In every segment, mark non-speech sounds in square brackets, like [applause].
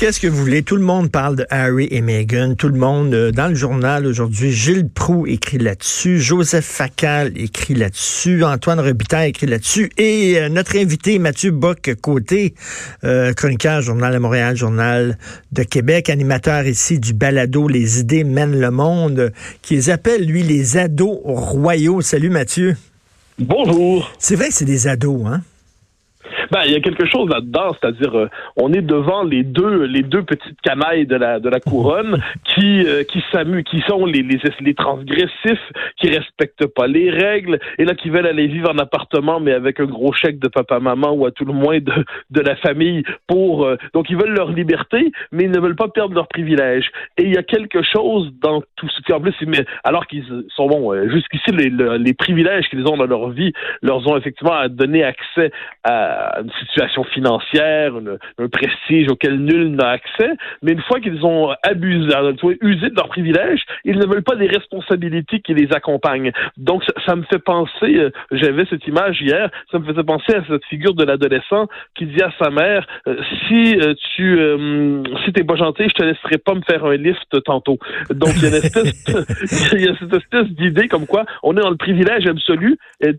qu'est-ce que vous voulez? Tout le monde parle de Harry et Meghan. Tout le monde, euh, dans le journal aujourd'hui, Gilles Proux écrit là-dessus, Joseph Facal écrit là-dessus, Antoine Robitaille écrit là-dessus, et euh, notre invité, Mathieu Bock-Côté, euh, chroniqueur, Journal de Montréal, Journal de Québec, animateur ici du balado Les idées mènent le monde, qui les appelle, lui, les ados royaux. Salut Mathieu. Bonjour. C'est vrai que c'est des ados, hein? Ben, il y a quelque chose là-dedans, c'est-à-dire euh, on est devant les deux les deux petites canailles de la de la couronne [laughs] qui euh, qui s'amusent, qui sont les, les les transgressifs, qui respectent pas les règles et là qui veulent aller vivre en appartement mais avec un gros chèque de papa maman ou à tout le moins de de la famille pour euh, donc ils veulent leur liberté mais ils ne veulent pas perdre leurs privilèges et il y a quelque chose dans tout ce qui en plus mais alors qu'ils sont bons jusqu'ici les, les privilèges qu'ils ont dans leur vie leur ont effectivement donné accès à une situation financière, un prestige auquel nul n'a accès, mais une fois qu'ils ont abusé, usé de leurs privilèges, ils ne veulent pas des responsabilités qui les accompagnent. Donc, ça, me fait penser, euh, j'avais cette image hier, ça me faisait penser à cette figure de l'adolescent qui dit à sa mère, euh, si euh, tu si t'es pas gentil, je te laisserai pas me faire un lift tantôt. Donc, il y a, une espèce, [laughs] cette espèce d'idée comme quoi on est dans le privilège absolu,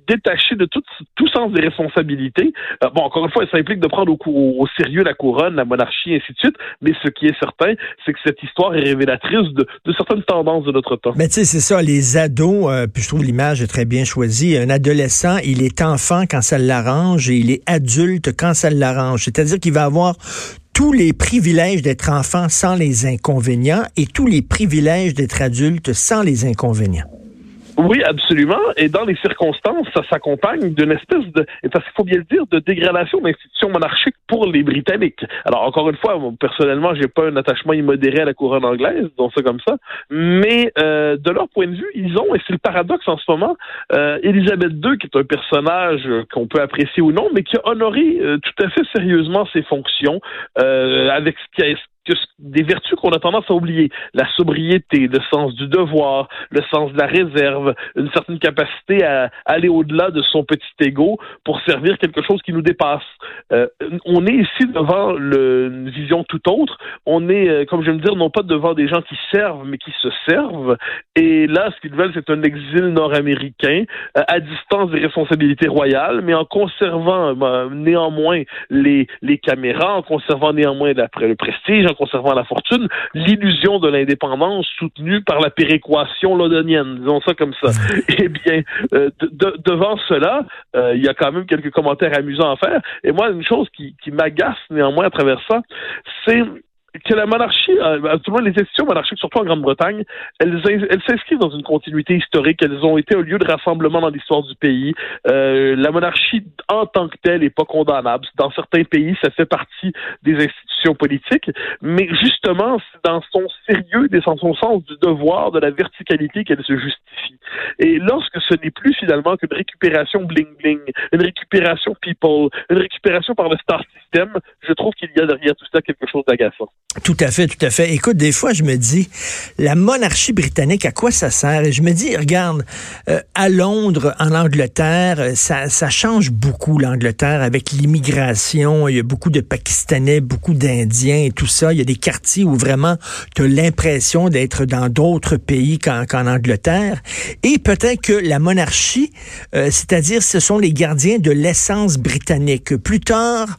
détaché de tout, tout sens des responsabilités. bon, encore une fois, ça implique de prendre au, sérieux la couronne, la monarchie, ainsi de suite. Mais ce qui est certain, c'est que cette histoire est révélatrice de, certaines tendances de notre temps. Mais tu sais, c'est ça, les ados, euh, puis je trouve l'image très bien choisie. Un adolescent, il est enfant quand ça l'arrange et il est adulte quand ça l'arrange. C'est-à-dire qu'il va avoir tous les privilèges d'être enfant sans les inconvénients et tous les privilèges d'être adulte sans les inconvénients. Oui, absolument. Et dans les circonstances, ça s'accompagne d'une espèce de, parce qu'il faut bien le dire, de dégradation d'institutions monarchiques pour les Britanniques. Alors, encore une fois, personnellement, j'ai pas un attachement immodéré à la couronne anglaise, donc ça comme ça. Mais euh, de leur point de vue, ils ont, et c'est le paradoxe en ce moment, euh, Elisabeth II, qui est un personnage qu'on peut apprécier ou non, mais qui a honoré euh, tout à fait sérieusement ses fonctions euh, avec ce qui a des vertus qu'on a tendance à oublier. La sobriété, le sens du devoir, le sens de la réserve, une certaine capacité à aller au-delà de son petit ego pour servir quelque chose qui nous dépasse. Euh, on est ici devant une vision tout autre. On est, euh, comme je me dire, non pas devant des gens qui servent, mais qui se servent. Et là, ce qu'ils veulent, c'est un exil nord-américain euh, à distance des responsabilités royales, mais en conservant néanmoins les, les caméras, en conservant néanmoins le prestige, en conservant la fortune, l'illusion de l'indépendance soutenue par la péréquation londonienne, disons ça comme ça. [laughs] eh bien, euh, devant cela, euh, il y a quand même quelques commentaires amusants à faire. Et moi, une chose qui, qui m'agace néanmoins à travers ça, c'est que la monarchie, euh, tout le monde, les institutions monarchiques, surtout en Grande-Bretagne, elles, elles s'inscrivent dans une continuité historique. Elles ont été un lieu de rassemblement dans l'histoire du pays. Euh, la monarchie, en tant que telle, n'est pas condamnable. Dans certains pays, ça fait partie des institutions politiques, mais justement, c'est dans son sérieux, dans son sens du devoir, de la verticalité qu'elle se justifie. Et lorsque ce n'est plus finalement qu'une récupération bling-bling, une récupération people, une récupération par le star je trouve qu'il y a derrière tout ça quelque chose d'agaçant. Tout à fait, tout à fait. Écoute, des fois, je me dis, la monarchie britannique, à quoi ça sert? Et je me dis, regarde, euh, à Londres, en Angleterre, euh, ça, ça change beaucoup, l'Angleterre, avec l'immigration. Il y a beaucoup de Pakistanais, beaucoup d'Indiens et tout ça. Il y a des quartiers où vraiment tu as l'impression d'être dans d'autres pays qu'en Angleterre. Et peut-être que la monarchie, euh, c'est-à-dire ce sont les gardiens de l'essence britannique. Plus tard,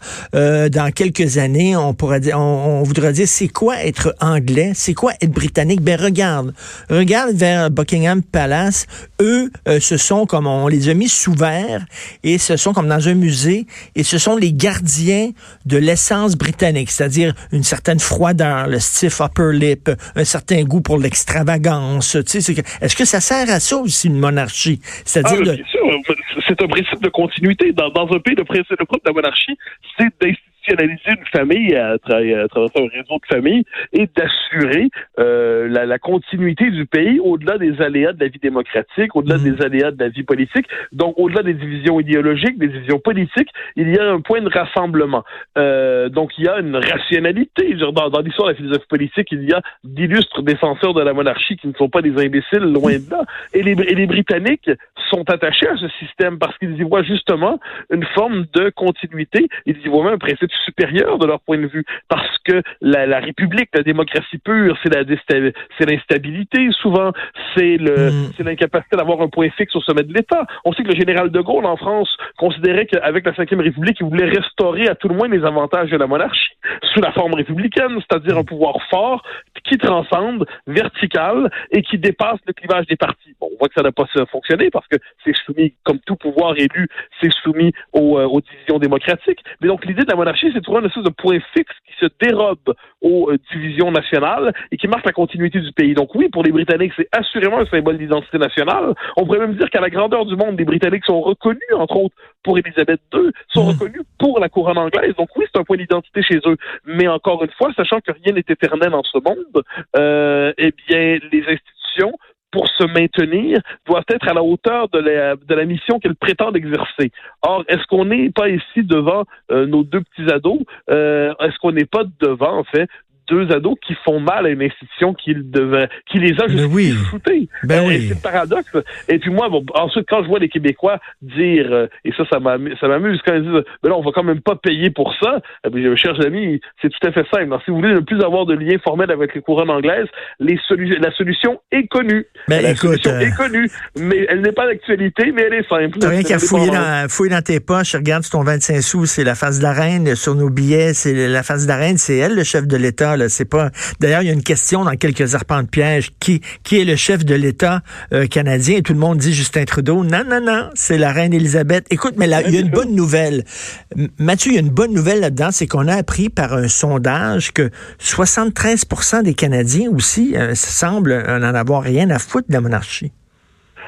dans quelques années, on pourrait dire, on, on voudrait dire c'est quoi être anglais, c'est quoi être britannique? Ben regarde, regarde vers Buckingham Palace. Eux, euh, ce sont comme on les a mis sous verre et ce sont comme dans un musée et ce sont les gardiens de l'essence britannique, c'est-à-dire une certaine froideur, le stiff upper lip, un certain goût pour l'extravagance. Tu sais, est-ce que ça sert à ça aussi une monarchie? C'est-à-dire ah, c'est un principe de continuité dans, un pays. Le principe de la monarchie, c'est d'institutionnaliser une famille à, travers un réseau de familles et d'assurer euh, la, la, continuité du pays au-delà des aléas de la vie démocratique, au-delà mmh. des aléas de la vie politique. Donc, au-delà des divisions idéologiques, des divisions politiques, il y a un point de rassemblement. Euh, donc, il y a une rationalité. Genre, dans, dans l'histoire de la philosophie politique, il y a d'illustres défenseurs de la monarchie qui ne sont pas des imbéciles, loin de là. Et les, et les Britanniques sont attachés à ce système parce qu'ils y voient justement une forme de continuité. Ils y voient même un principe être supérieur de leur point de vue, parce que la, la République, la démocratie pure, c'est l'instabilité souvent, c'est le mm. c'est l'incapacité d'avoir un point fixe au sommet de l'État. On sait que le général de Gaulle en France considérait qu'avec la Ve République, il voulait restaurer à tout le moins les avantages de la monarchie sous la forme républicaine, c'est-à-dire un pouvoir fort qui transcende, vertical et qui dépasse le clivage des partis. Bon, on voit que ça n'a pas fonctionné parce que c'est soumis, comme tout pouvoir élu, c'est soumis aux, euh, aux, divisions démocratiques. Mais donc l'idée de la monarchie, c'est de trouver une espèce de point fixe qui se dérobe aux euh, divisions nationales et qui marque la continuité du pays. Donc oui, pour les Britanniques, c'est assurément un symbole d'identité nationale. On pourrait même dire qu'à la grandeur du monde, les Britanniques sont reconnus, entre autres, pour Élisabeth II, sont mmh. reconnus pour la couronne anglaise. Donc oui, c'est un point d'identité chez eux. Mais encore une fois, sachant que rien n'est éternel dans ce monde, euh, eh bien, les institutions pour se maintenir, doivent être à la hauteur de la, de la mission qu'elles prétendent exercer. Or, est-ce qu'on n'est pas ici devant euh, nos deux petits ados? Euh, est-ce qu'on n'est pas devant, en fait, deux ados qui font mal à une institution qui, devait, qui les a juste oui. Ben oui. C'est le paradoxe. Et puis moi, bon, ensuite, quand je vois les Québécois dire, euh, et ça, ça m'amuse, quand ils disent, ben là, on va quand même pas payer pour ça, eh bien, je cherche amis, c'est tout à fait simple. Alors, si vous voulez ne plus avoir de lien formel avec les couronnes anglaises, les la solution est connue. Ben, la écoute, solution euh, est connue, mais elle n'est pas d'actualité, mais elle est simple. T'as rien qu'à fouiller dans, fouiller dans tes poches, regarde sur ton 25 sous, c'est la face de la reine, sur nos billets, c'est la face de la reine, c'est elle le chef de l'État, c'est pas D'ailleurs, il y a une question dans quelques arpents de piège. Qui, qui est le chef de l'État euh, canadien? Et tout le monde dit Justin Trudeau. Non, non, non, c'est la reine Élisabeth. Écoute, mais là, il y a une bonne nouvelle. Mathieu, il y a une bonne nouvelle là-dedans, c'est qu'on a appris par un sondage que 73% des Canadiens aussi euh, semblent n'en avoir rien à foutre de la monarchie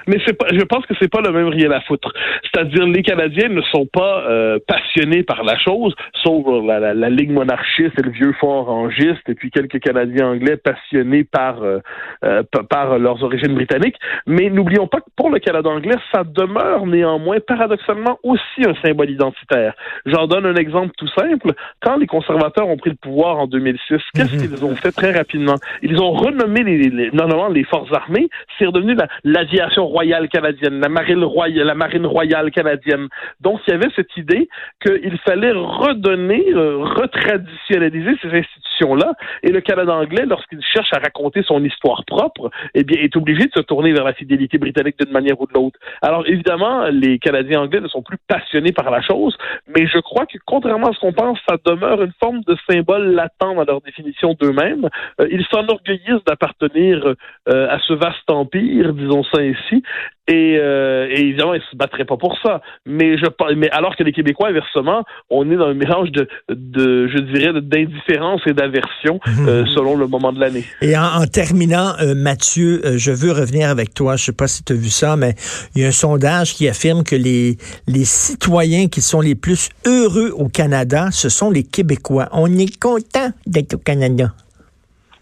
mais c'est pas, je pense que c'est pas le même rien à foutre. C'est-à-dire, les Canadiens ne sont pas euh, passionnés par la chose, sauf la, la, la, ligne monarchiste et le vieux fort orangiste, et puis quelques Canadiens anglais passionnés par euh, euh par leurs origines britanniques. Mais n'oublions pas que pour le Canada anglais, ça demeure néanmoins paradoxalement aussi un symbole identitaire. J'en donne un exemple tout simple. Quand les conservateurs ont pris le pouvoir en 2006, qu'est-ce mhm. qu'ils ont fait très rapidement? Ils ont renommé les, les, normalement les forces armées. C'est redevenu l'aviation royale canadienne, la marine royale, la marine royale canadienne. Donc, il y avait cette idée qu'il fallait redonner, euh, retraditionnaliser ces institutions-là. Et le Canada anglais, lorsqu'il cherche à raconter son histoire propre, eh bien, est obligé de se tourner vers la fidélité britannique d'une manière ou de l'autre. Alors, évidemment, les Canadiens anglais ne sont plus passionnés par la chose, mais je crois que, contrairement à ce qu'on pense, ça demeure une forme de symbole latent dans leur définition d'eux-mêmes. Euh, ils s'enorgueillissent d'appartenir euh, à ce vaste empire, disons ça ainsi, et, euh, et, évidemment, ils se battraient pas pour ça. Mais je mais alors que les Québécois, inversement, on est dans un mélange de, de je dirais, d'indifférence et d'aversion euh, mhm. selon le moment de l'année. Et en, terminant, euh, Mathieu, je veux revenir avec toi. Je sais pas si tu as vu ça, mais il y a un sondage qui affirme que les, les citoyens qui sont les plus heureux au Canada, ce sont les Québécois. On est content d'être au Canada.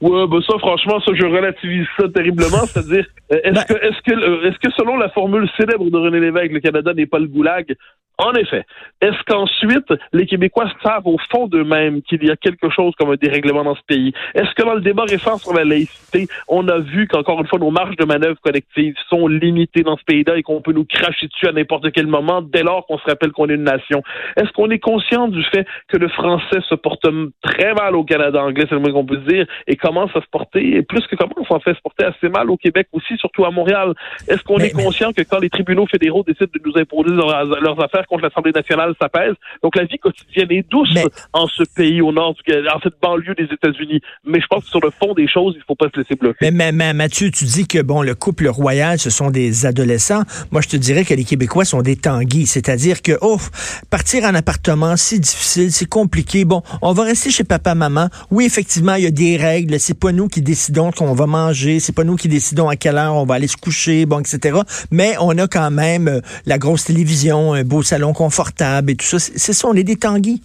Ouais, ben ça, franchement, ça, je relativise ça terriblement. C'est-à-dire, euh, est-ce ben que, est-ce que, euh, est-ce que selon la formule célèbre de René Lévesque, le Canada n'est pas le goulag? En effet. Est-ce qu'ensuite, les Québécois savent au fond d'eux-mêmes qu'il y a quelque chose comme un dérèglement dans ce pays? Est-ce que dans le débat récent sur la laïcité, on a vu qu'encore une fois, nos marges de manœuvre collectives sont limitées dans ce pays-là et qu'on peut nous cracher dessus à n'importe quel moment dès lors qu'on se rappelle qu'on est une nation? Est-ce qu'on est conscient du fait que le français se porte très mal au Canada? Anglais, c'est le moins qu'on peut dire, et commence à se porter, et plus que commence en fait, se porter assez mal au Québec aussi, surtout à Montréal? Est-ce qu'on est conscient que quand les tribunaux fédéraux décident de nous imposer leurs affaires contre l'Assemblée nationale, ça pèse. Donc la vie quotidienne est douce en ce pays au nord, du, en cette banlieue des États-Unis. Mais je pense que sur le fond des choses, il faut pas se laisser bloquer. Mais, mais, Mathieu, tu dis que bon, le couple royal, ce sont des adolescents. Moi, je te dirais que les Québécois sont des tanguis, c'est-à-dire que oh, partir en appartement, c'est difficile, c'est compliqué. Bon, on va rester chez papa, maman. Oui, effectivement, il y a des règles. C'est pas nous qui décidons qu'on va manger. C'est pas nous qui décidons à quelle heure on va aller se coucher, bon, etc. Mais on a quand même euh, la grosse télévision, un beau salon confortable et tout ça. C'est ça, on est des tanguis.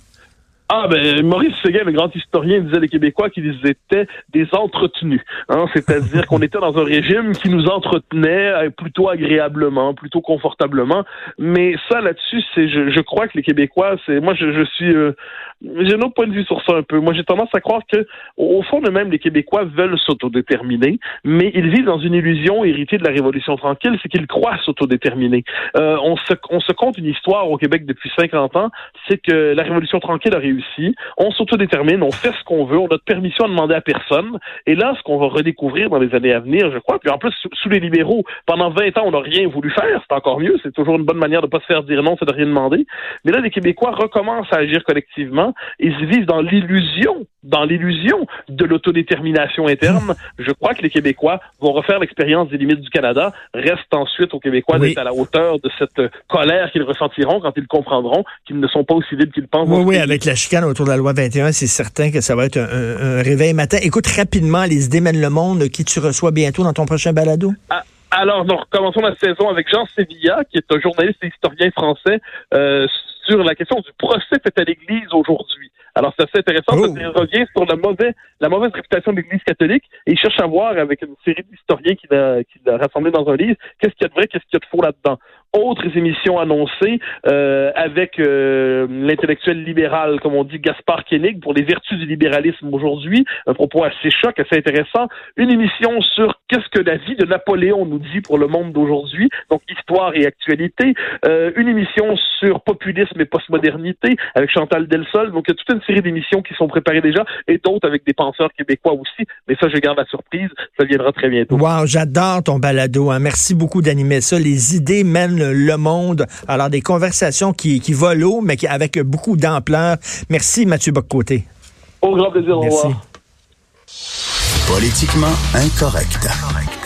Ah ben Maurice Seguin, le grand historien, disait les Québécois qu'ils étaient des entretenus. Hein, C'est-à-dire qu'on était dans un régime qui nous entretenait euh, plutôt agréablement, plutôt confortablement. Mais ça là-dessus, c'est je, crois que les Québécois, c'est moi je, je suis euh, j'ai un autre point de vue sur ça un peu. Moi j'ai tendance à croire que au fond de même les Québécois veulent s'autodéterminer, mais ils vivent dans une illusion héritée de la Révolution tranquille, c'est qu'ils croient s'autodéterminer. Euh, on se on compte une histoire au Québec depuis 50 ans, c'est que la Révolution tranquille a réussi on s'autodétermine, on fait ce qu'on veut, on a de permission à demander à personne. Et là, ce qu'on va redécouvrir dans les années à venir, je crois, puis en plus, sous, les libéraux, pendant 20 ans, on n'a rien voulu faire, c'est encore mieux, c'est toujours une bonne manière de pas se faire dire non, c'est de rien demander. Mais là, les Québécois recommencent à agir collectivement, ils vivent dans l'illusion, dans l'illusion de l'autodétermination interne. Je crois que les Québécois vont refaire l'expérience des limites du Canada. Reste ensuite aux Québécois d'être à la hauteur de cette colère qu'ils ressentiront quand ils comprendront qu'ils ne sont pas aussi libres qu'ils pensent. Oui, oui, avec la chicane autour de la loi 21, c'est certain que ça va être un, réveil matin. Écoute rapidement les idées mènent le monde qui tu reçois bientôt dans ton prochain balado? Ah, alors, nous recommençons la saison avec Jean Sevilla, qui est un journaliste et historien français, euh, sur la question du procès fait à l'Église aujourd'hui. Alors, c'est assez intéressant parce qu'il oh. revient sur la mauvaise, la mauvaise réputation de l'Église catholique et il cherche à voir avec une série d'historiens qu'il a, qu'il a rassemblés dans un livre, qu'est-ce qu'il y a de vrai, qu'est-ce qu'il y a de faux là-dedans autres émissions annoncées euh, avec euh, l'intellectuel libéral, comme on dit, Gaspard Koenig, pour les vertus du libéralisme aujourd'hui. Un propos assez choc, assez intéressant. Une émission sur qu'est-ce que la vie de Napoléon nous dit pour le monde d'aujourd'hui, donc histoire et actualité. Euh, une émission sur populisme et postmodernité avec Chantal Delsol. Donc, il y a toute une série d'émissions qui sont préparées déjà et d'autres avec des penseurs québécois aussi. Mais ça, je garde la surprise. Ça viendra très bientôt. Wow, j'adore ton balado. Hein. Merci beaucoup d'animer ça. Les idées mènent le monde. Alors, des conversations qui, qui volent mais qui, avec beaucoup d'ampleur. Merci, Mathieu Boccoté. Au grand plaisir, au revoir. Politiquement incorrect.